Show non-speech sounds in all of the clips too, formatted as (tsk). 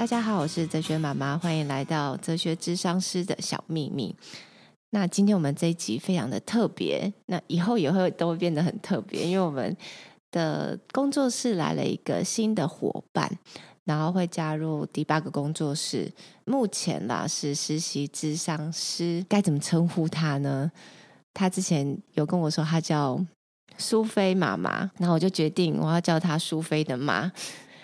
大家好，我是哲学妈妈，欢迎来到哲学咨商师的小秘密。那今天我们这一集非常的特别，那以后也会都会变得很特别，因为我们的工作室来了一个新的伙伴，然后会加入第八个工作室。目前啦是实习咨商师，该怎么称呼他呢？他之前有跟我说他叫苏菲妈妈，然后我就决定我要叫他苏菲的妈。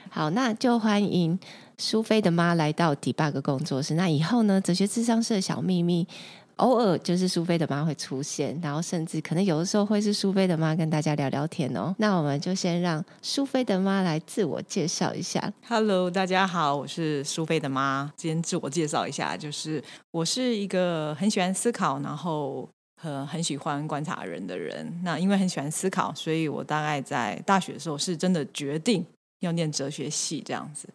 好，那就欢迎苏菲的妈来到 Debug 工作室。那以后呢，哲学智商社的小秘密，偶尔就是苏菲的妈会出现，然后甚至可能有的时候会是苏菲的妈跟大家聊聊天哦。那我们就先让苏菲的妈来自我介绍一下。Hello，大家好，我是苏菲的妈。今天自我介绍一下，就是我是一个很喜欢思考，然后很很喜欢观察人的人。那因为很喜欢思考，所以我大概在大学的时候是真的决定要念哲学系这样子。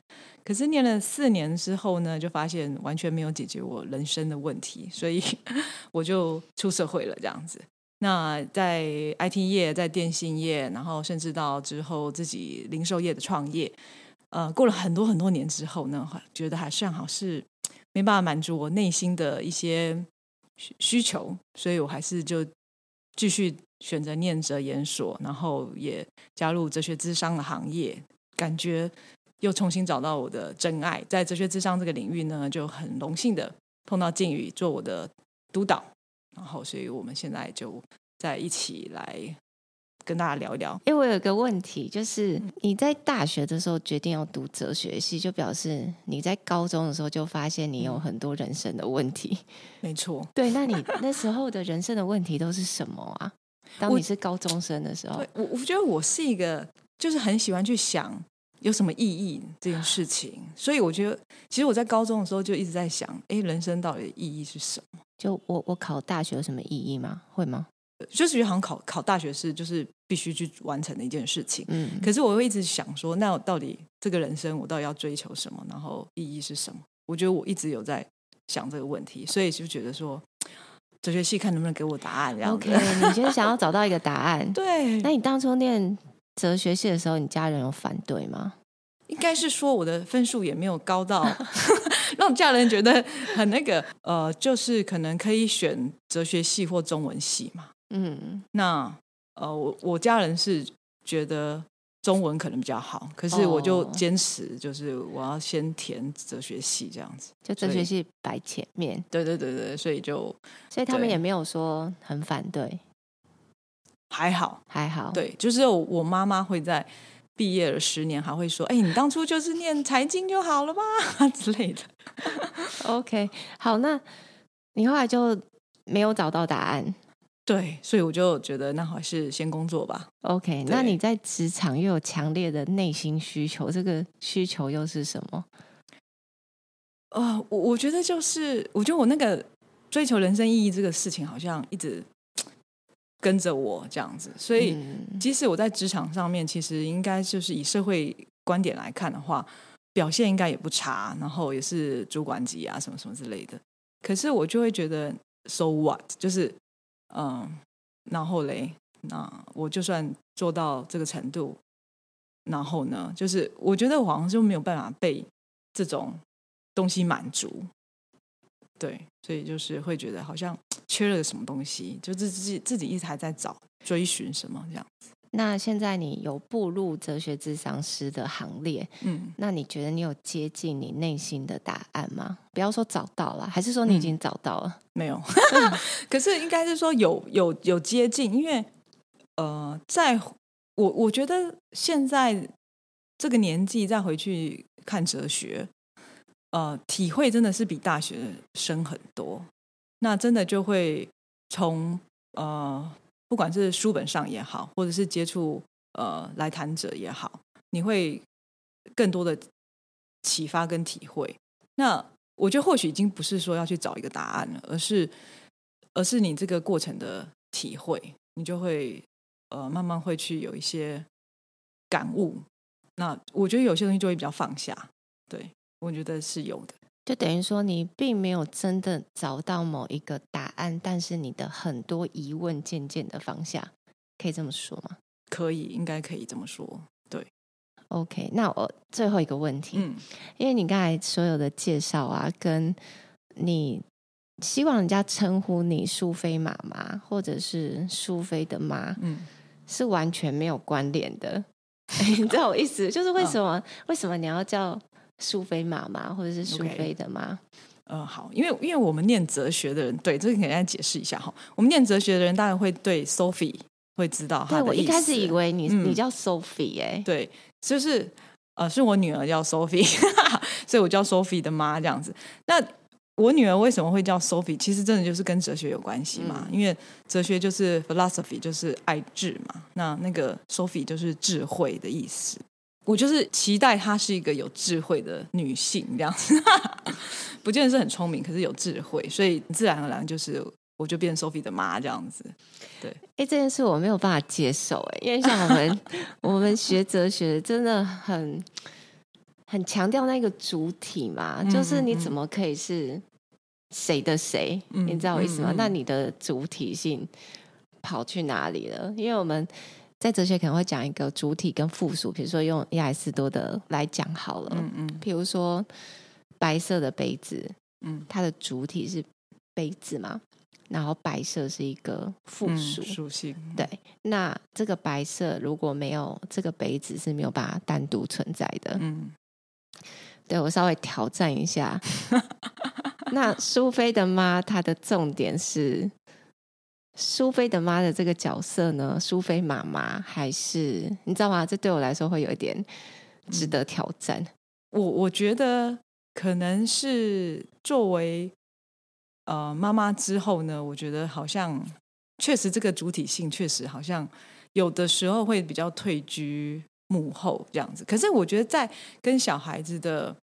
可是念了四年之后呢，就发现完全没有解决我人生的问题，所以 (laughs) 我就出社会了这样子。那在 IT 业，在电信业，然后甚至到之后自己零售业的创业，呃，过了很多很多年之后呢，觉得还算好是没办法满足我内心的一些需求，所以我还是就继续选择念哲研所，然后也加入哲学咨商的行业，感觉。又重新找到我的真爱，在哲学智商这个领域呢，就很荣幸的碰到靖宇做我的督导，然后，所以我们现在就在一起来跟大家聊一聊。因为我有个问题，就是你在大学的时候决定要读哲学系，就表示你在高中的时候就发现你有很多人生的问题。没错，(laughs) 对，那你那时候的人生的问题都是什么啊？当你是高中生的时候，我我觉得我是一个，就是很喜欢去想。有什么意义这件事情？所以我觉得，其实我在高中的时候就一直在想，哎，人生到底的意义是什么？就我我考大学有什么意义吗？会吗？就是觉得好像考考大学是就是必须去完成的一件事情。嗯。可是我会一直想说，那我到底这个人生我到底要追求什么？然后意义是什么？我觉得我一直有在想这个问题，所以就觉得说，哲学系看能不能给我答案。这样 OK，你就是想要找到一个答案。(laughs) 对。那你当初念？哲学系的时候，你家人有反对吗？应该是说我的分数也没有高到 (laughs) 让家人觉得很那个，呃，就是可能可以选哲学系或中文系嘛。嗯，那呃，我我家人是觉得中文可能比较好，可是我就坚持，就是我要先填哲学系这样子，就哲学系摆前面。对对对对，所以就所以他们也没有说很反对。还好，还好，对，就是我妈妈会在毕业了十年，还会说：“哎，你当初就是念财经就好了吧 (laughs) 之类的。” OK，好，那你后来就没有找到答案，对，所以我就觉得那还是先工作吧。OK，那你在职场又有强烈的内心需求，这个需求又是什么？呃，我我觉得就是，我觉得我那个追求人生意义这个事情，好像一直。跟着我这样子，所以即使我在职场上面，其实应该就是以社会观点来看的话，表现应该也不差，然后也是主管级啊，什么什么之类的。可是我就会觉得，so what？就是嗯，然后嘞，那我就算做到这个程度，然后呢，就是我觉得我好像就没有办法被这种东西满足。对，所以就是会觉得好像缺了什么东西，就自己自己一直还在找追寻什么这样子。那现在你有步入哲学智商师的行列，嗯，那你觉得你有接近你内心的答案吗？不要说找到了，还是说你已经找到了？嗯、没有，(laughs) 可是应该是说有有有接近，因为呃，在我我觉得现在这个年纪再回去看哲学。呃，体会真的是比大学深很多。那真的就会从呃，不管是书本上也好，或者是接触呃来谈者也好，你会更多的启发跟体会。那我觉得或许已经不是说要去找一个答案了，而是而是你这个过程的体会，你就会呃慢慢会去有一些感悟。那我觉得有些东西就会比较放下，对。我觉得是有的，就等于说你并没有真的找到某一个答案，但是你的很多疑问渐渐的放下，可以这么说吗？可以，应该可以这么说。对 OK，那我最后一个问题，嗯，因为你刚才所有的介绍啊，跟你希望人家称呼你苏菲妈妈，或者是苏菲的妈，嗯，是完全没有关联的。(laughs) 你知道我意思？就是为什么、哦、为什么你要叫苏菲妈妈，或者是苏菲的妈？嗯、呃，好，因为因为我们念哲学的人，对这个给大家解释一下哈。我们念哲学的人当然会对 Sophie 会知道。对，我一开始以为你、嗯、你叫 Sophie 哎、欸，对，就是呃，是我女儿叫 Sophie，(laughs) 所以我叫 Sophie 的妈这样子。那我女儿为什么会叫 Sophie？其实真的就是跟哲学有关系嘛，嗯、因为哲学就是 philosophy，就是爱智嘛。那那个 Sophie 就是智慧的意思。我就是期待她是一个有智慧的女性，这样子，(laughs) 不见得是很聪明，可是有智慧，所以自然而然就是我就变 Sophie 的妈这样子。对，哎，这件事我没有办法接受，哎，因为像我们 (laughs) 我们学哲学真的很很强调那个主体嘛，就是你怎么可以是。谁的谁？你知道我意思吗？嗯嗯嗯、那你的主体性跑去哪里了？因为我们在哲学可能会讲一个主体跟附属，比如说用亚里士多德来讲好了。嗯嗯。比如说白色的杯子，嗯，它的主体是杯子嘛，然后白色是一个附属属性。对，那这个白色如果没有这个杯子是没有办法单独存在的。嗯。对，我稍微挑战一下。(laughs) 那苏菲的妈，她的重点是苏菲的妈的这个角色呢？苏菲妈妈还是你知道吗？这对我来说会有一点值得挑战。我我觉得可能是作为呃妈妈之后呢，我觉得好像确实这个主体性确实好像有的时候会比较退居幕后这样子。可是我觉得在跟小孩子的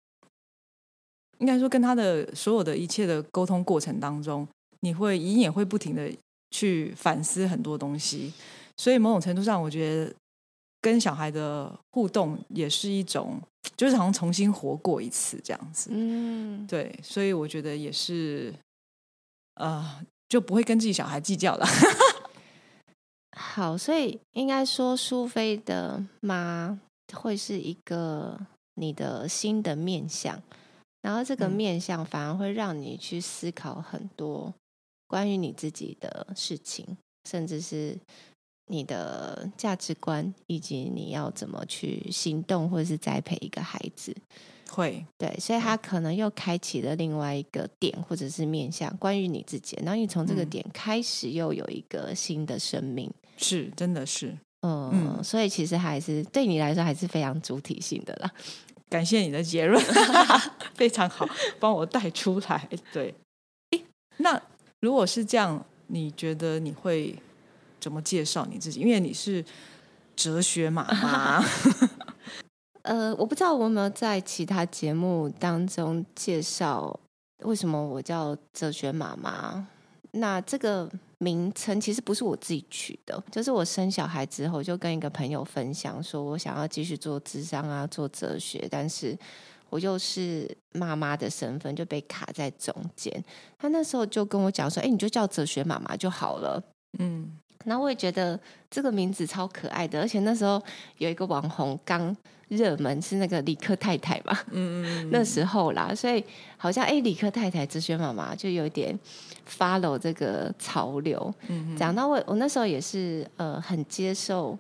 应该说，跟他的所有的一切的沟通过程当中，你会你也会不停的去反思很多东西，所以某种程度上，我觉得跟小孩的互动也是一种，就是好像重新活过一次这样子。嗯，对，所以我觉得也是，呃，就不会跟自己小孩计较了。(laughs) 好，所以应该说，苏菲的妈会是一个你的新的面相。然后这个面相反而会让你去思考很多关于你自己的事情，甚至是你的价值观，以及你要怎么去行动，或者是栽培一个孩子。会，对，所以他可能又开启了另外一个点，或者是面向关于你自己。然后你从这个点开始，又有一个新的生命。是，真的是，嗯，嗯，所以其实还是对你来说还是非常主体性的啦。(laughs) 感谢你的结论，(laughs) 非常好，帮我带出来。对，那如果是这样，你觉得你会怎么介绍你自己？因为你是哲学妈妈。(laughs) 呃，我不知道我有没有在其他节目当中介绍为什么我叫哲学妈妈。那这个。名称其实不是我自己取的，就是我生小孩之后就跟一个朋友分享，说我想要继续做智商啊，做哲学，但是我又是妈妈的身份就被卡在中间。他那时候就跟我讲说：“哎，你就叫哲学妈妈就好了。”嗯，那我也觉得这个名字超可爱的，而且那时候有一个网红刚。热门是那个理科太太嘛，嗯嗯，(laughs) 那时候啦，所以好像哎，理科太太哲学妈妈就有点 follow 这个潮流，嗯，讲到我我那时候也是呃很接受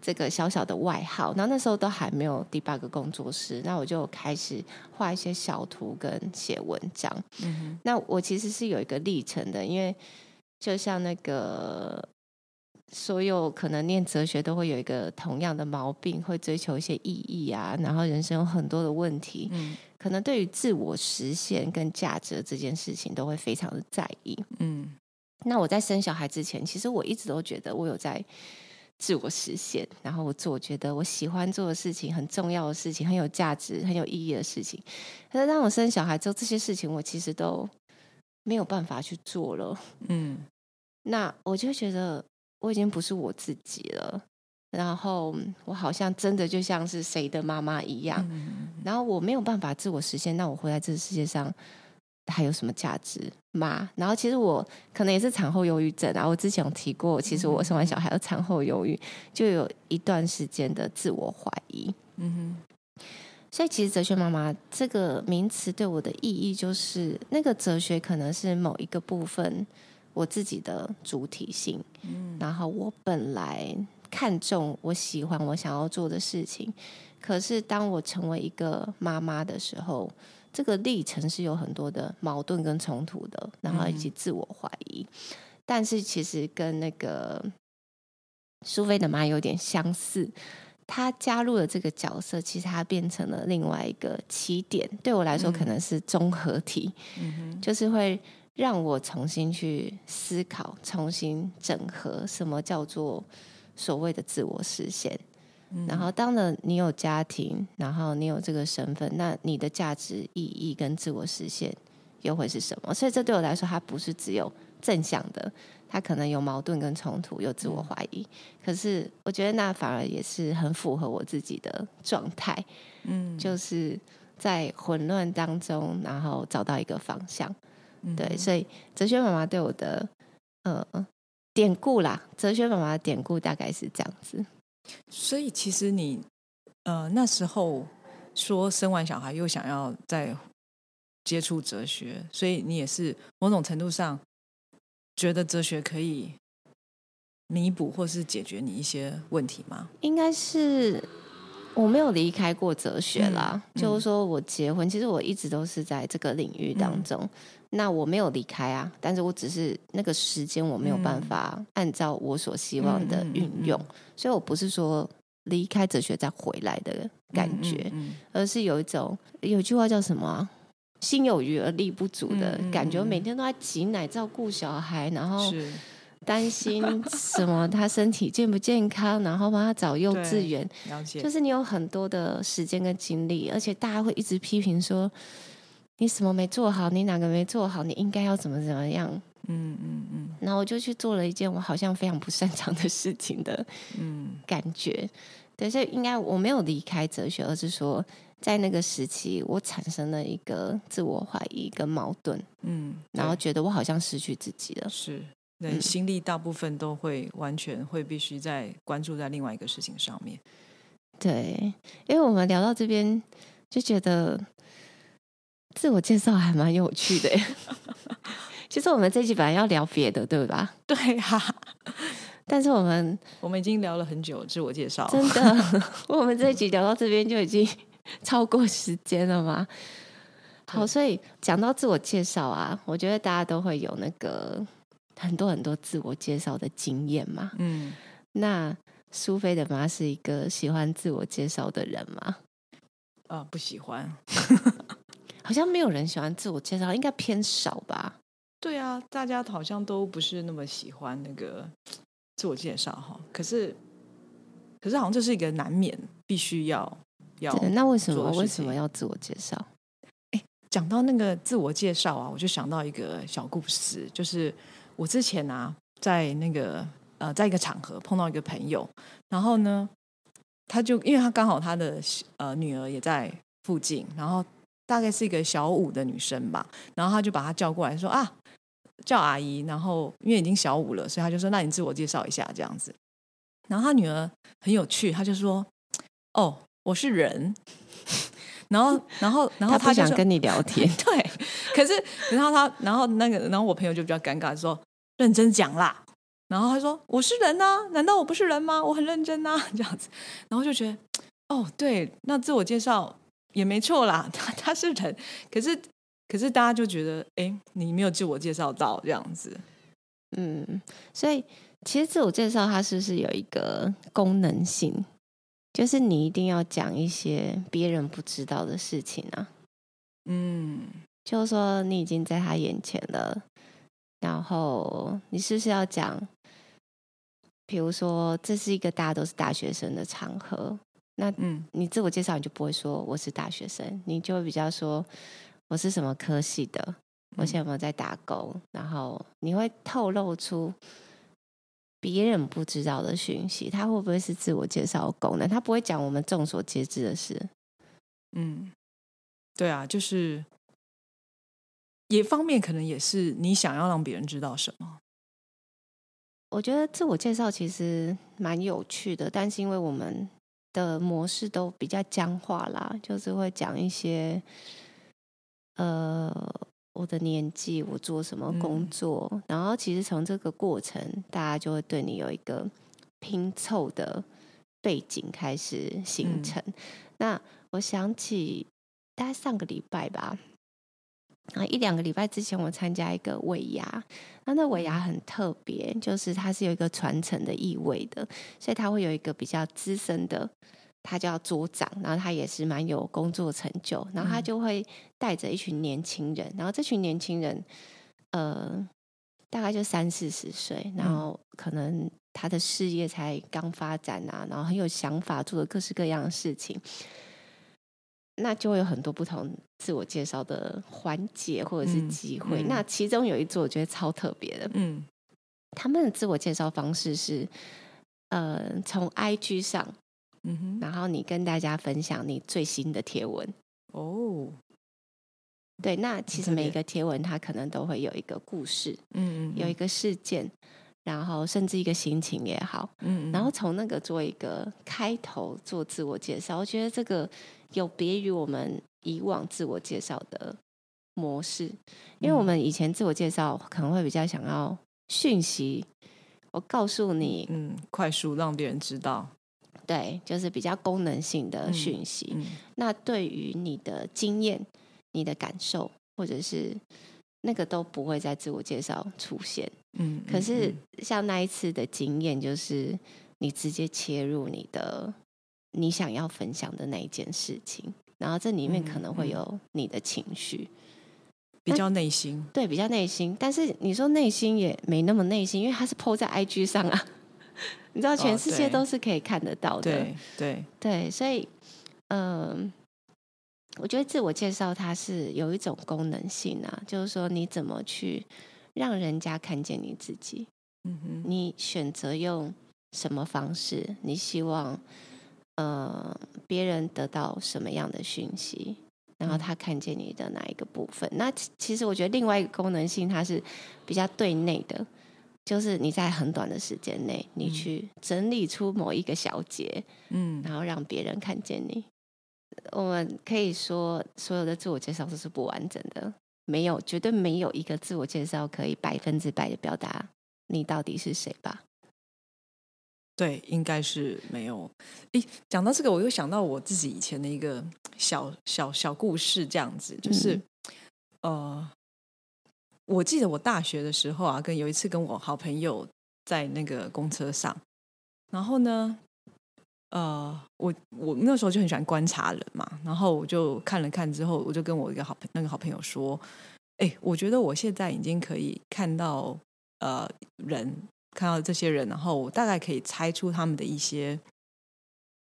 这个小小的外号，然后那时候都还没有 debug 工作室，那我就开始画一些小图跟写文章，嗯，那我其实是有一个历程的，因为就像那个。所有可能念哲学都会有一个同样的毛病，会追求一些意义啊，然后人生有很多的问题，嗯，可能对于自我实现跟价值这件事情都会非常的在意，嗯。那我在生小孩之前，其实我一直都觉得我有在自我实现，然后我做我觉得我喜欢做的事情，很重要的事情，很有价值、很有意义的事情。可是当我生小孩之后，这些事情我其实都没有办法去做了，嗯。那我就觉得。我已经不是我自己了，然后我好像真的就像是谁的妈妈一样，嗯，然后我没有办法自我实现，那我活在这个世界上还有什么价值吗？然后其实我可能也是产后忧郁症啊。我之前有提过，其实我生完小孩有产后忧郁，就有一段时间的自我怀疑。嗯哼。所以其实哲学妈妈这个名词对我的意义，就是那个哲学可能是某一个部分我自己的主体性。嗯。然后我本来看重、我喜欢、我想要做的事情，可是当我成为一个妈妈的时候。这个历程是有很多的矛盾跟冲突的，然后以及自我怀疑，嗯、但是其实跟那个苏菲的妈有点相似。她加入了这个角色，其实她变成了另外一个起点。对我来说，可能是综合体，嗯、就是会让我重新去思考，重新整合什么叫做所谓的自我实现。然后，当了你有家庭，然后你有这个身份，那你的价值意义跟自我实现又会是什么？所以，这对我来说，它不是只有正向的，它可能有矛盾跟冲突，有自我怀疑。可是，我觉得那反而也是很符合我自己的状态。嗯，就是在混乱当中，然后找到一个方向。对，所以哲学妈妈对我的呃典故啦，哲学妈妈的典故大概是这样子。所以，其实你呃那时候说生完小孩又想要再接触哲学，所以你也是某种程度上觉得哲学可以弥补或是解决你一些问题吗？应该是我没有离开过哲学啦，嗯、就是说我结婚，其实我一直都是在这个领域当中。嗯那我没有离开啊，但是我只是那个时间我没有办法按照我所希望的运用，嗯嗯嗯嗯、所以我不是说离开哲学再回来的感觉，而是有一种有一句话叫什么、啊“心有余而力不足”的感觉。我每天都在挤奶、照顾小孩，然后担心什么他身体健不健康，然后帮他找幼稚园。就是你有很多的时间跟精力，而且大家会一直批评说。你什么没做好？你哪个没做好？你应该要怎么怎么样？嗯嗯嗯。嗯，然后我就去做了一件我好像非常不擅长的事情的，嗯，感觉。嗯、对，所以应该我没有离开哲学，而是说在那个时期，我产生了一个自我怀疑跟矛盾。嗯，然后觉得我好像失去自己了。是，那心力大部分都会完全会必须在关注在另外一个事情上面。对，因为我们聊到这边就觉得。自我介绍还蛮有趣的，(laughs) 其实我们这集本来要聊别的，对吧？对啊，但是我们我们已经聊了很久自我介绍，真的，(laughs) 我们这一集聊到这边就已经超过时间了吗。好，所以讲到自我介绍啊，我觉得大家都会有那个很多很多自我介绍的经验嘛。嗯，那苏菲的妈是一个喜欢自我介绍的人吗？啊、呃，不喜欢。好像没有人喜欢自我介绍，应该偏少吧？对啊，大家好像都不是那么喜欢那个 (tsk) 自我介绍哈。可是，可是好像这是一个难免必须要要。那为什么为什么要自我介绍？哎，讲到那个自我介绍啊，我就想到一个小故事，就是我之前啊，在那个呃，在一个场合碰到一个朋友，然后呢，他就因为他刚好他的呃女儿也在附近，然后。大概是一个小五的女生吧，然后他就把她叫过来说啊，叫阿姨。然后因为已经小五了，所以他就说：“那你自我介绍一下这样子。”然后他女儿很有趣，他就说：“哦，我是人。(laughs) ”然后，然后，然后他，他想跟你聊天。(laughs) 对，可是，然后他，然后那个，然后我朋友就比较尴尬，说：“认真讲啦。”然后他说：“我是人啊，难道我不是人吗？我很认真啊，这样子。”然后就觉得，哦，对，那自我介绍。也没错啦，(laughs) 他他是人，可是可是大家就觉得，哎，你没有自我介绍到这样子，嗯，所以其实自我介绍它是不是有一个功能性，就是你一定要讲一些别人不知道的事情啊，嗯，就是说你已经在他眼前了，然后你是不是要讲，比如说这是一个大家都是大学生的场合。那嗯，你自我介绍你就不会说我是大学生，你就会比较说我是什么科系的，我现在有没有在打工，嗯、然后你会透露出别人不知道的讯息，他会不会是自我介绍功能？他不会讲我们众所皆知的事。嗯，对啊，就是也方面可能也是你想要让别人知道什么。我觉得自我介绍其实蛮有趣的，但是因为我们的模式都比较僵化啦，就是会讲一些，呃，我的年纪，我做什么工作，嗯、然后其实从这个过程，大家就会对你有一个拼凑的背景开始形成。嗯、那我想起大概上个礼拜吧。啊，一两个礼拜之前，我参加一个尾牙，那那尾牙很特别，就是它是有一个传承的意味的，所以它会有一个比较资深的，他叫桌长，然后他也是蛮有工作成就，然后他就会带着一群年轻人，然后这群年轻人，呃，大概就三四十岁，然后可能他的事业才刚发展啊，然后很有想法，做了各式各样的事情。那就会有很多不同自我介绍的环节或者是机会。嗯嗯、那其中有一组我觉得超特别的，嗯，他们的自我介绍方式是，呃，从 IG 上，嗯哼，然后你跟大家分享你最新的贴文。哦，对，那其实每一个贴文它可能都会有一个故事，嗯，嗯嗯，有一个事件。然后甚至一个心情也好，嗯，然后从那个做一个开头做自我介绍，我觉得这个有别于我们以往自我介绍的模式，因为我们以前自我介绍可能会比较想要讯息，我告诉你，嗯，快速让别人知道，对，就是比较功能性的讯息。嗯嗯、那对于你的经验、你的感受，或者是。那个都不会在自我介绍出现，嗯，可是像那一次的经验，就是你直接切入你的你想要分享的那一件事情，然后这里面可能会有你的情绪，比较内心，对，比较内心。但是你说内心也没那么内心，因为它是 po 在 IG 上啊，(laughs) 你知道全世界都是可以看得到的，对对对，所以嗯。我觉得自我介绍它是有一种功能性啊，就是说你怎么去让人家看见你自己。嗯哼，你选择用什么方式？你希望呃别人得到什么样的讯息？然后他看见你的哪一个部分？嗯、那其实我觉得另外一个功能性，它是比较对内的，就是你在很短的时间内，你去整理出某一个小节，嗯，然后让别人看见你。我们可以说，所有的自我介绍都是不完整的，没有，绝对没有一个自我介绍可以百分之百的表达你到底是谁吧？对，应该是没有。诶，讲到这个，我又想到我自己以前的一个小小小故事，这样子，就是，嗯、呃，我记得我大学的时候啊，跟有一次跟我好朋友在那个公车上，然后呢。呃，我我那时候就很喜欢观察人嘛，然后我就看了看之后，我就跟我一个好朋那个好朋友说，哎，我觉得我现在已经可以看到呃人，看到这些人，然后我大概可以猜出他们的一些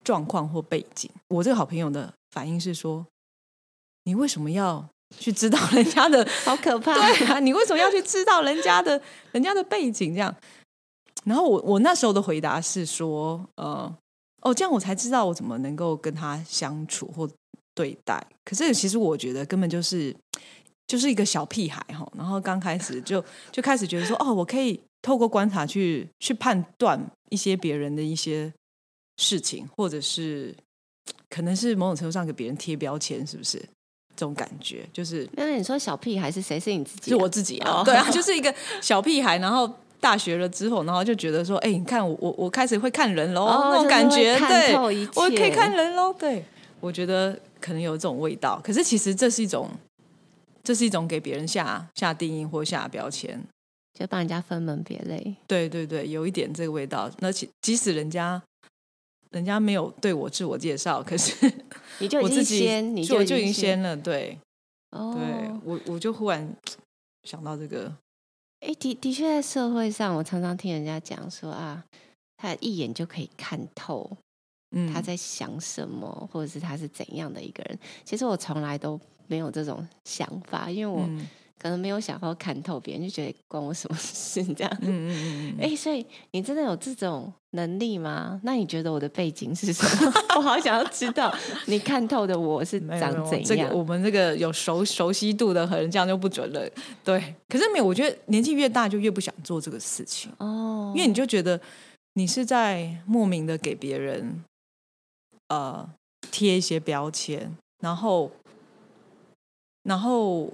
状况或背景。我这个好朋友的反应是说，你为什么要去知道人家的？(laughs) 好可怕！(laughs) 对啊，你为什么要去知道人家的人家的背景？这样，然后我我那时候的回答是说，呃。哦，这样我才知道我怎么能够跟他相处或对待。可是其实我觉得根本就是就是一个小屁孩哈。然后刚开始就就开始觉得说，哦，我可以透过观察去去判断一些别人的一些事情，或者是可能是某种程度上给别人贴标签，是不是这种感觉？就是那你说小屁孩是谁？是你自己？是我自己啊。哦、对啊，(laughs) 就是一个小屁孩，然后。大学了之后，然后就觉得说，哎，你看我我我开始会看人喽，哦、那种感觉，对，我可以看人喽。对，我觉得可能有这种味道。可是其实这是一种，这是一种给别人下下定义或下标签，就帮人家分门别类。对对对，有一点这个味道。那即即使人家人家没有对我自我介绍，可是 (laughs) 你就已经先，你就已经先了。对，哦、对我我就忽然想到这个。哎，的的确，在社会上，我常常听人家讲说啊，他一眼就可以看透，嗯，他在想什么，或者是他是怎样的一个人。其实我从来都没有这种想法，因为我可能没有想要看透别人，就觉得关我什么事这样。嗯嗯嗯嗯。哎，所以你真的有这种能力吗？那你觉得我的背景是什么？(laughs) 我好想要知道你看透的我是长怎样。这个我们这个有熟熟悉度的，可能这样就不准了。对，可是没有，我觉得年纪越大就越不想做这个事情哦，因为你就觉得你是在莫名的给别人呃贴一些标签，然后然后。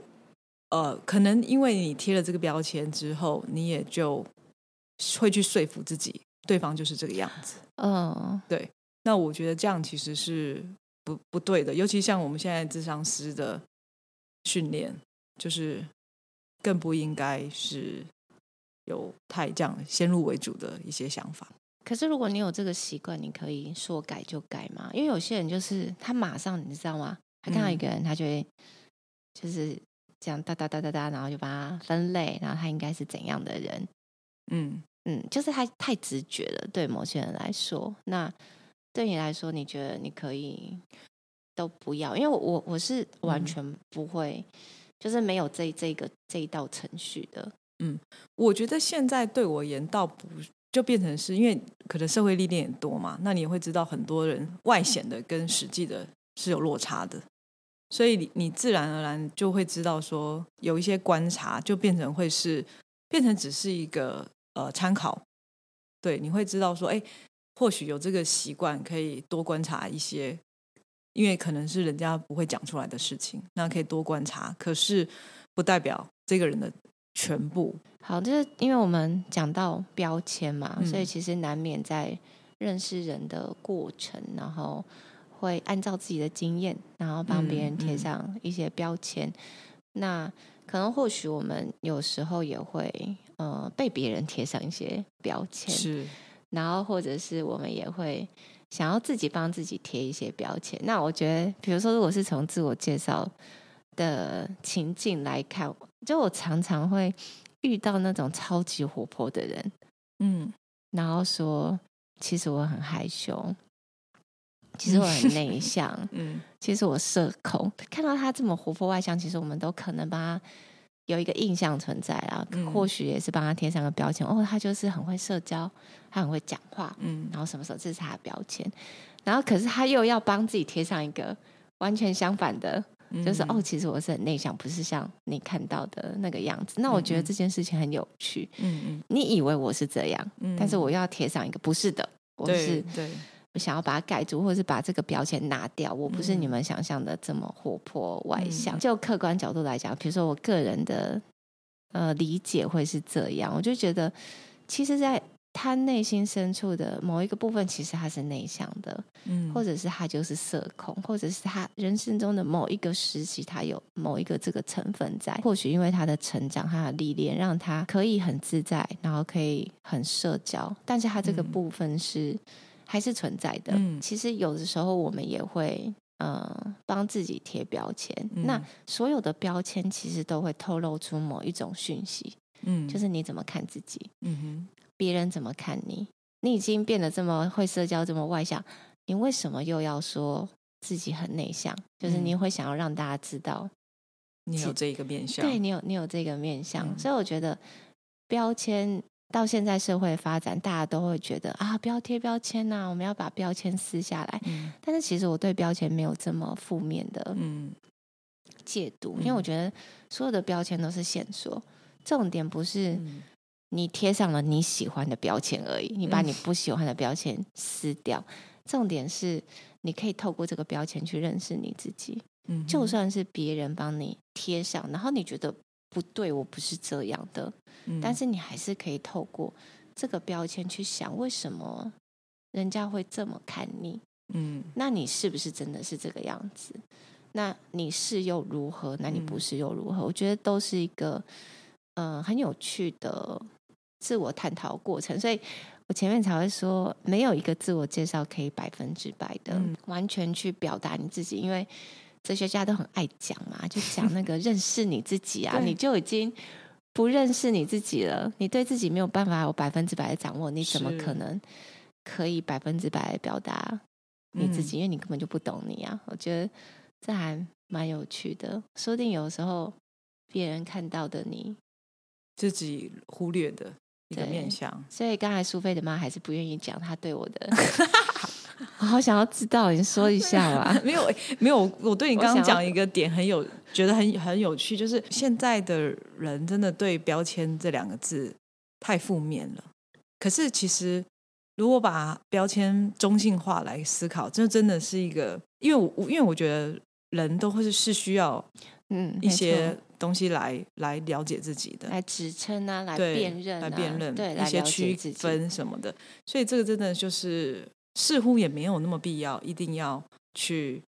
呃，可能因为你贴了这个标签之后，你也就会去说服自己，对方就是这个样子。嗯，对。那我觉得这样其实是不不对的，尤其像我们现在智商师的训练，就是更不应该是有太这样先入为主的一些想法。可是如果你有这个习惯，你可以说改就改嘛。因为有些人就是他马上，你知道吗？他看到一个人，他就会就是。这样哒哒哒哒哒，然后就把它分类，然后他应该是怎样的人？嗯嗯，就是他太直觉了，对某些人来说。那对你来说，你觉得你可以都不要？因为我我是完全不会，嗯、就是没有这这个这一道程序的。嗯，我觉得现在对我而言倒不就变成是因为可能社会历练也多嘛，那你也会知道很多人外显的跟实际的是有落差的。所以你你自然而然就会知道说，有一些观察就变成会是变成只是一个呃参考，对，你会知道说，哎，或许有这个习惯可以多观察一些，因为可能是人家不会讲出来的事情，那可以多观察，可是不代表这个人的全部。好，就是因为我们讲到标签嘛，嗯，所以其实难免在认识人的过程，然后。会按照自己的经验，然后帮别人贴上一些标签。嗯嗯、那可能或许我们有时候也会呃被别人贴上一些标签，是。然后或者是我们也会想要自己帮自己贴一些标签。那我觉得，比如说，如果是从自我介绍的情境来看，就我常常会遇到那种超级活泼的人，嗯，然后说其实我很害羞。其实我很内向，(laughs) 嗯，其实我社恐。看到他这么活泼外向，其实我们都可能帮他有一个印象存在啊，嗯、或许也是帮他贴上个标签。哦，他就是很会社交，他很会讲话，嗯，然后什么时候这是他的标签。然后可是他又要帮自己贴上一个完全相反的，嗯、就是哦，其实我是很内向，不是像你看到的那个样子。那我觉得这件事情很有趣，嗯嗯，你以为我是这样，嗯、但是我要贴上一个不是的，我是对。想要把它盖住，或者是把这个标签拿掉。我不是你们想象的这么活泼外向。嗯、就客观角度来讲，比如说我个人的呃理解会是这样，我就觉得，其实，在他内心深处的某一个部分，其实他是内向的，嗯，或者是他就是社恐，或者是他人生中的某一个时期，他有某一个这个成分在。或许因为他的成长，他的历练，让他可以很自在，然后可以很社交，但是他这个部分是。嗯还是存在的。嗯，其实有的时候我们也会呃帮自己贴标签。嗯，那所有的标签其实都会透露出某一种讯息。嗯，就是你怎么看自己？嗯哼，别人怎么看你？你已经变得这么会社交，这么外向，你为什么又要说自己很内向？就是你会想要让大家知道你有这个面相。对，你有你有这个面相。嗯，所以我觉得标签。到现在社会发展，大家都会觉得啊，不要贴标签呐，我们要把标签撕下来。嗯、但是其实我对标签没有这么负面的解读，嗯、因为我觉得所有的标签都是线索，重点不是你贴上了你喜欢的标签而已，你把你不喜欢的标签撕掉。嗯、重点是你可以透过这个标签去认识你自己。嗯、就算是别人帮你贴上，然后你觉得。不对，我不是这样的。嗯，但是你还是可以透过这个标签去想，为什么人家会这么看你？嗯，那你是不是真的是这个样子？那你是又如何？那你不是又如何？嗯，我觉得都是一个嗯，呃，很有趣的自我探讨过程。所以我前面才会说，没有一个自我介绍可以百分之百的完全去表达你自己，因为。哲学家都很爱讲嘛，就讲那个 (laughs) 认识你自己啊，你就已经不认识你自己了。你对自己没有办法有百分之百的掌握，你怎么可能可以百分之百的表达你自己？嗯、因为你根本就不懂你啊。我觉得这还蛮有趣的，说不定有时候别人看到的你，自己忽略的一个面相。所以刚才苏菲的妈还是不愿意讲她对我的，(laughs) (laughs) (laughs) 我好想要知道，你说一下吧。(laughs) 没有，没有，我对你刚刚讲一个点很有，觉得很很有趣，就是现在的人真的对标签这两个字太负面了。可是其实。如果把标签中性化来思考，这真的是一个，因为我因为我觉得人都会是是需要嗯一些东西来、嗯、来了解自己的，来指称啊，来辨认、啊，来辨认对一些区分什么的，所以这个真的就是似乎也没有那么必要，一定要去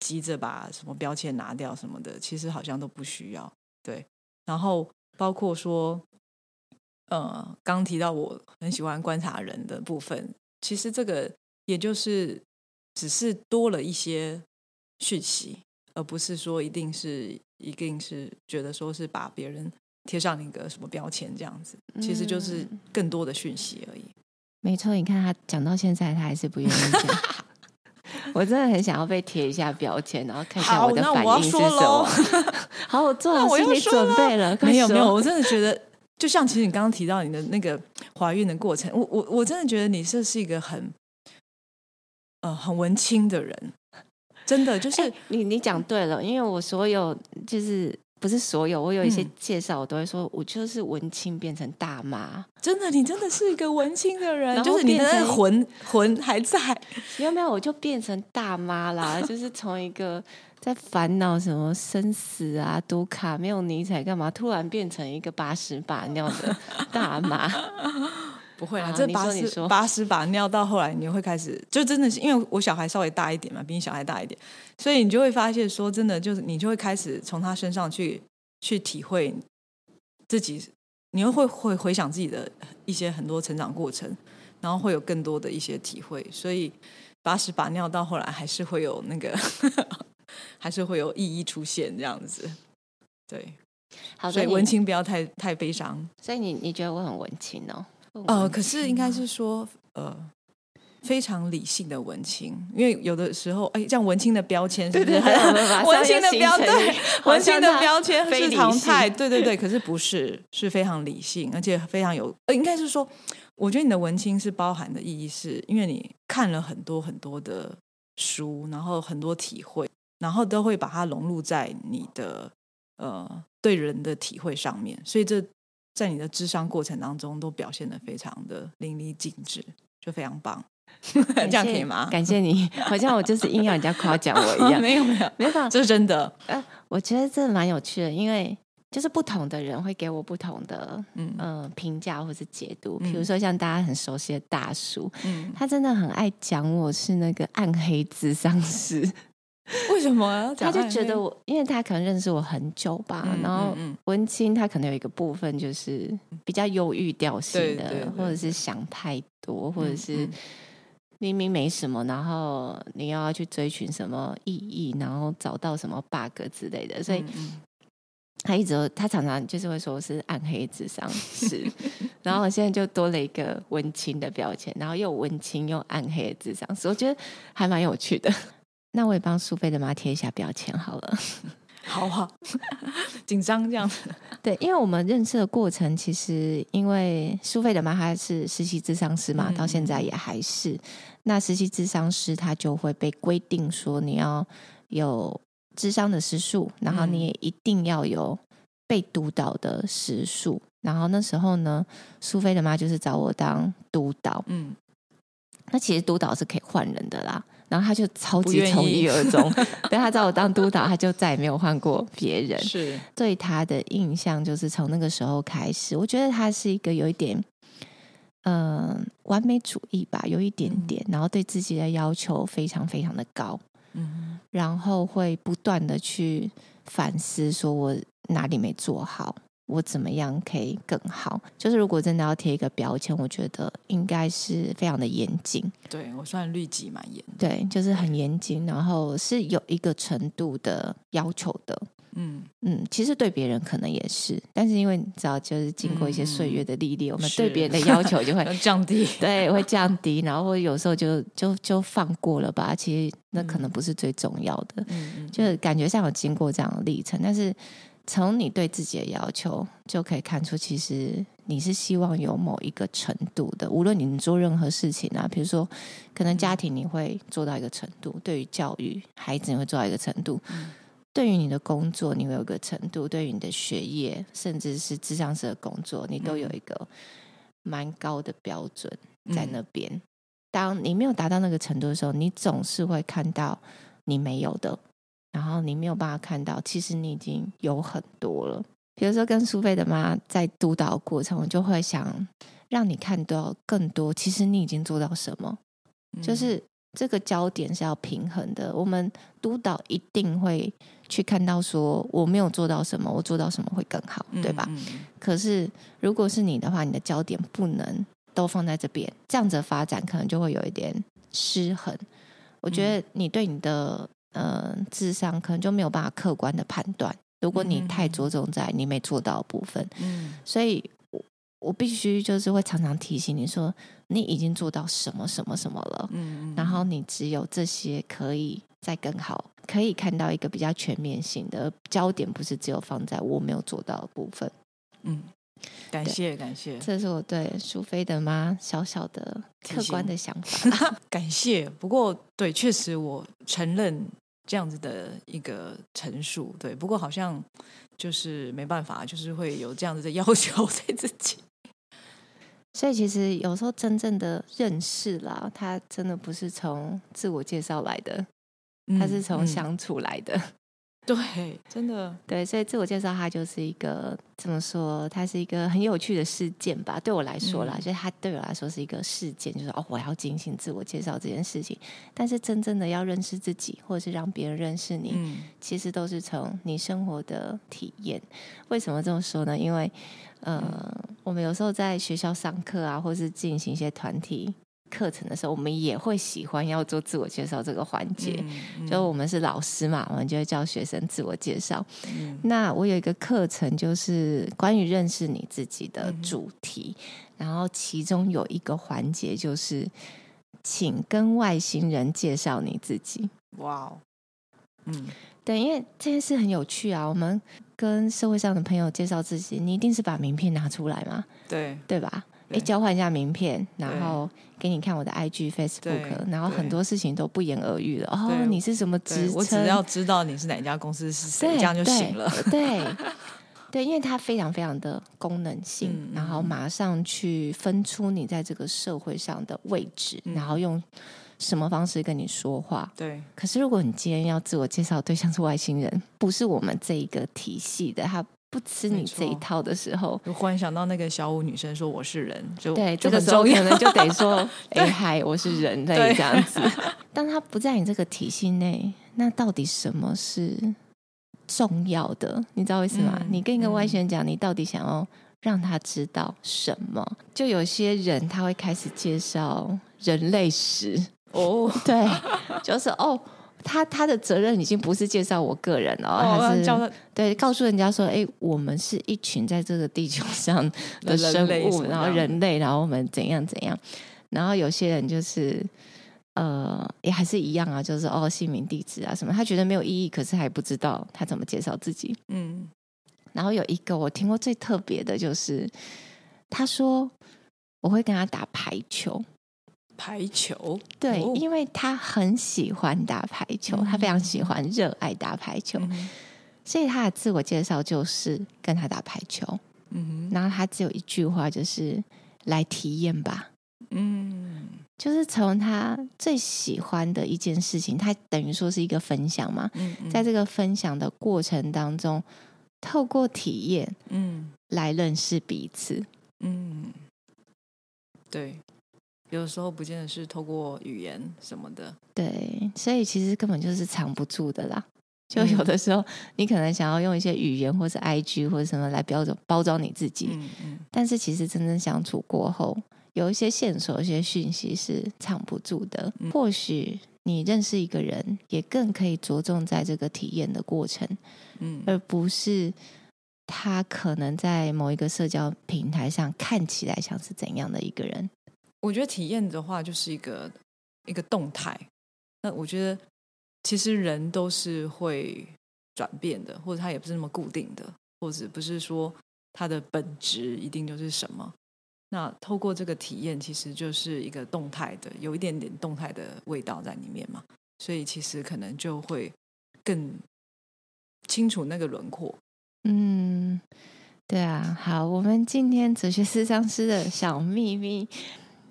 急着把什么标签拿掉什么的，其实好像都不需要。对，然后包括说。呃，刚提到我很喜欢观察人的部分，其实这个也就是只是多了一些讯息，而不是说一定是一定是觉得说是把别人贴上一个什么标签这样子，其实就是更多的讯息而已。嗯，没错，你看他讲到现在，他还是不愿意讲。(laughs) 我真的很想要被贴一下标签，然后看一下我的反应是什么。(laughs) 好，我做好心理准备了。没有没有，我 (laughs) 真的觉得。就像其实你刚刚提到你的那个怀孕的过程，我我我真的觉得你这是一个很呃很文青的人，真的就是、欸、你你讲对了，因为我所有就是不是所有，我有一些介绍，我都会说我就是文青变成大妈，真的，你真的是一个文青的人，就是你的那个魂魂还在，没有没有，我就变成大妈啦，(laughs) 就是从一个。在烦恼什么生死啊？读卡没有尼采干嘛？突然变成一个把屎把尿的大妈？不会啊，这把屎把屎把尿到后来，你会开始就真的是因为我小孩稍微大一点嘛，比你小孩大一点，所以你就会发现说，真的就是你就会开始从他身上去去体会自己，你又会会回想自己的一些很多成长过程，然后会有更多的一些体会，所以把屎把尿到后来还是会有那个。(laughs) 还是会有意义出现这样子，对，好，所以文青不要太太悲伤。所以你你觉得我很文青哦？哦、呃，可是应该是说呃非常理性的文青，因为有的时候哎，像文青的标签是不是？(laughs) 文青的标对，文青的标签是常态，对对对。(laughs) 可是不是，是非常理性，而且非常有呃，应该是说，我觉得你的文青是包含的意义是，是因为你看了很多很多的书，然后很多体会。然后都会把它融入在你的呃对人的体会上面，所以这在你的智商过程当中都表现的非常的淋漓尽致，就非常棒。这样可以吗？感谢你，好像我就是硬要人家夸奖我一样。(laughs) 没有没有没有，这是真的。呃，我觉得这蛮有趣的，因为就是不同的人会给我不同的嗯、呃、评价或是解读。比如说像大家很熟悉的大叔，嗯，他真的很爱讲我是那个暗黑智商师。(laughs) 为什么？他就觉得我，因为他可能认识我很久吧。嗯、然后文青他可能有一个部分就是比较忧郁调性的，或者是想太多，或者是明明没什么，然后你又要去追寻什么意义，然后找到什么 bug 之类的。所以他一直他常常就是会说我是暗黑智商 (laughs) 是，然后现在就多了一个文青的标签，然后又文青又暗黑的智商师，我觉得还蛮有趣的。那我也帮苏菲的妈贴一下标签好了。(laughs) 好啊，(laughs) 紧张这样子。(laughs) 对，因为我们认识的过程，其实因为苏菲的妈她是实习智商师嘛，嗯、到现在也还是。那实习智商师他就会被规定说，你要有智商的时数，然后你也一定要有被督导的时数。然后那时候呢，苏菲的妈就是找我当督导。嗯，那其实督导是可以换人的啦。然后他就超级从一而终，(laughs) 对，他找我当督导，他就再也没有换过别人。是。对他的印象就是从那个时候开始，我觉得他是一个有一点，嗯、呃，完美主义吧，有一点点，然后对自己的要求非常非常的高，嗯，然后会不断的去反思，说我哪里没做好。我怎么样可以更好？就是如果真的要贴一个标签，我觉得应该是非常的严谨。对，我算律己蛮严，对，就是很严谨，然后是有一个程度的要求的。嗯嗯，其实对别人可能也是，但是因为你知道，就是经过一些岁月的历练，嗯、我们对别人的要求就会 (laughs) 降低，对，会降低，然后有时候就就就放过了吧。其实那可能不是最重要的，嗯嗯，就是感觉上有经过这样的历程，但是。从你对自己的要求就可以看出，其实你是希望有某一个程度的。无论你做任何事情啊，比如说，可能家庭你会做到一个程度，对于教育孩子你会做到一个程度，对于你的工作你会有一个程度，对于你的学业，甚至是智商师的工作，你都有一个蛮高的标准在那边。当你没有达到那个程度的时候，你总是会看到你没有的。然后你没有办法看到，其实你已经有很多了。比如说，跟苏菲的妈在督导过程，我就会想让你看到更多。其实你已经做到什么？嗯、就是这个焦点是要平衡的。我们督导一定会去看到说，我没有做到什么，我做到什么会更好，对吧？嗯嗯、可是如果是你的话，你的焦点不能都放在这边，这样子的发展可能就会有一点失衡。我觉得你对你的。呃，智商可能就没有办法客观的判断。如果你太着重在你没做到的部分，嗯，所以我我必须就是会常常提醒你说，你已经做到什么什么什么了，嗯，然后你只有这些可以再更好，可以看到一个比较全面性的焦点，不是只有放在我没有做到的部分，嗯。感谢感谢，这是我对苏菲的妈小小的客观的想法。(laughs) 感谢，不过对，确实我承认这样子的一个陈述。对，不过好像就是没办法，就是会有这样子的要求 (laughs) 对自己。所以其实有时候真正的认识啦，他真的不是从自我介绍来的，他是从相处来的。嗯嗯对，真的对，所以自我介绍，它就是一个怎么说？它是一个很有趣的事件吧？对我来说啦，所以、它对我来说是一个事件，就是哦，我要进行自我介绍这件事情。但是真正的要认识自己，或者是让别人认识你，嗯、其实都是从你生活的体验。为什么这么说呢？因为呃，嗯、我们有时候在学校上课啊，或是进行一些团体。课程的时候，我们也会喜欢要做自我介绍这个环节。嗯嗯、就我们是老师嘛，我们就会教学生自我介绍。嗯、那我有一个课程，就是关于认识你自己的主题。嗯、然后其中有一个环节就是，请跟外星人介绍你自己。哇哦，嗯，对，因为这件事很有趣啊。我们跟社会上的朋友介绍自己，你一定是把名片拿出来嘛？对，对吧？哎，交换一下名片，然后给你看我的 IG、Facebook，然后很多事情都不言而喻了。哦，你是什么职称？我只要知道你是哪家公司是谁，这样就行了。对，(laughs) 对，因为它非常非常的功能性，然后马上去分出你在这个社会上的位置，然后用什么方式跟你说话。对。可是如果你今天要自我介绍对象是外星人，不是我们这一个体系的，他。不吃你这一套的时候，我忽然想到那个小五女生说我是人，就对，这个时候可能就得说，(laughs) 哎嗨，我是人类这样子。(laughs) 当他不在你这个体系内，那到底什么是重要的？你知道为什么？你跟一个外星人讲，你到底想要让他知道什么？就有些人他会开始介绍人类史哦，(laughs) 对，就是哦。他他的责任已经不是介绍我个人了，哦，还是对告诉人家说，哎，我们是一群在这个地球上 (laughs) 的生物，然后人类，然后我们怎样怎样，然后有些人就是呃，也还是一样啊，就是哦，姓名、地址啊什么，他觉得没有意义，可是还不知道他怎么介绍自己。嗯，然后有一个我听过最特别的就是，他说我会跟他打排球。排球，对，哦、因为他很喜欢打排球，嗯、他非常喜欢、热爱打排球，嗯、所以他的自我介绍就是跟他打排球。嗯哼，然后他只有一句话，就是来体验吧。嗯，就是从他最喜欢的一件事情，他等于说是一个分享嘛。嗯嗯，在这个分享的过程当中，透过体验，嗯，来认识彼此。嗯，对。有的时候不见得是透过语言什么的，对，所以其实根本就是藏不住的啦。就有的时候，你可能想要用一些语言，或是 IG 或者什么来标准包装你自己，嗯嗯，但是其实真正相处过后，有一些线索、一些讯息是藏不住的。嗯，或许你认识一个人，也更可以着重在这个体验的过程，嗯，而不是他可能在某一个社交平台上看起来像是怎样的一个人。我觉得体验的话，就是一个一个动态。那我觉得，其实人都是会转变的，或者它也不是那么固定的，或者不是说它的本质一定就是什么。那透过这个体验，其实就是一个动态的，有一点点动态的味道在里面嘛，所以其实可能就会更清楚那个轮廓。嗯，对啊，好，我们今天哲学思商师的小秘密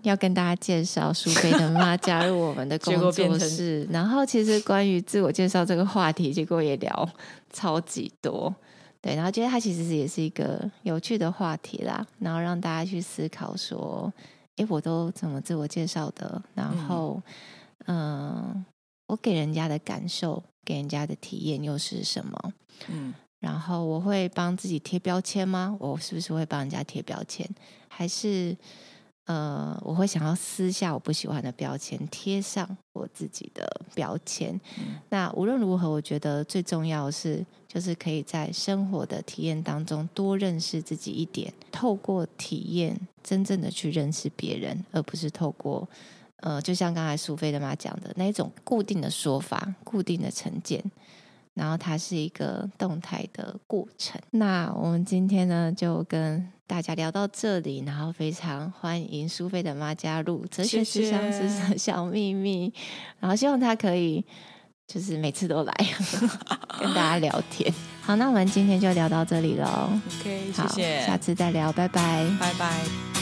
要跟大家介绍苏菲的妈 (laughs) 加入我们的工作室，然后其实关于自我介绍这个话题，结果也聊超级多。对，然后觉得它其实也是一个有趣的话题啦，然后让大家去思考说，哎，我都怎么自我介绍的？然后，嗯、呃，我给人家的感受，给人家的体验又是什么？嗯，然后我会帮自己贴标签吗？我是不是会帮人家贴标签？还是？呃，我会想要撕下我不喜欢的标签，贴上我自己的标签。嗯、那无论如何，我觉得最重要的是，就是可以在生活的体验当中多认识自己一点，透过体验真正的去认识别人，而不是透过呃，就像刚才苏菲的妈讲的那一种固定的说法、固定的成见。然后它是一个动态的过程。那我们今天呢，就跟大家聊到这里，然后非常欢迎苏菲的妈加入哲学咨商师的小秘密，谢谢。然后希望她可以就是每次都来 (laughs) 跟大家聊天。好，那我们今天就聊到这里喽。OK，谢谢，下次再聊，拜拜，拜拜。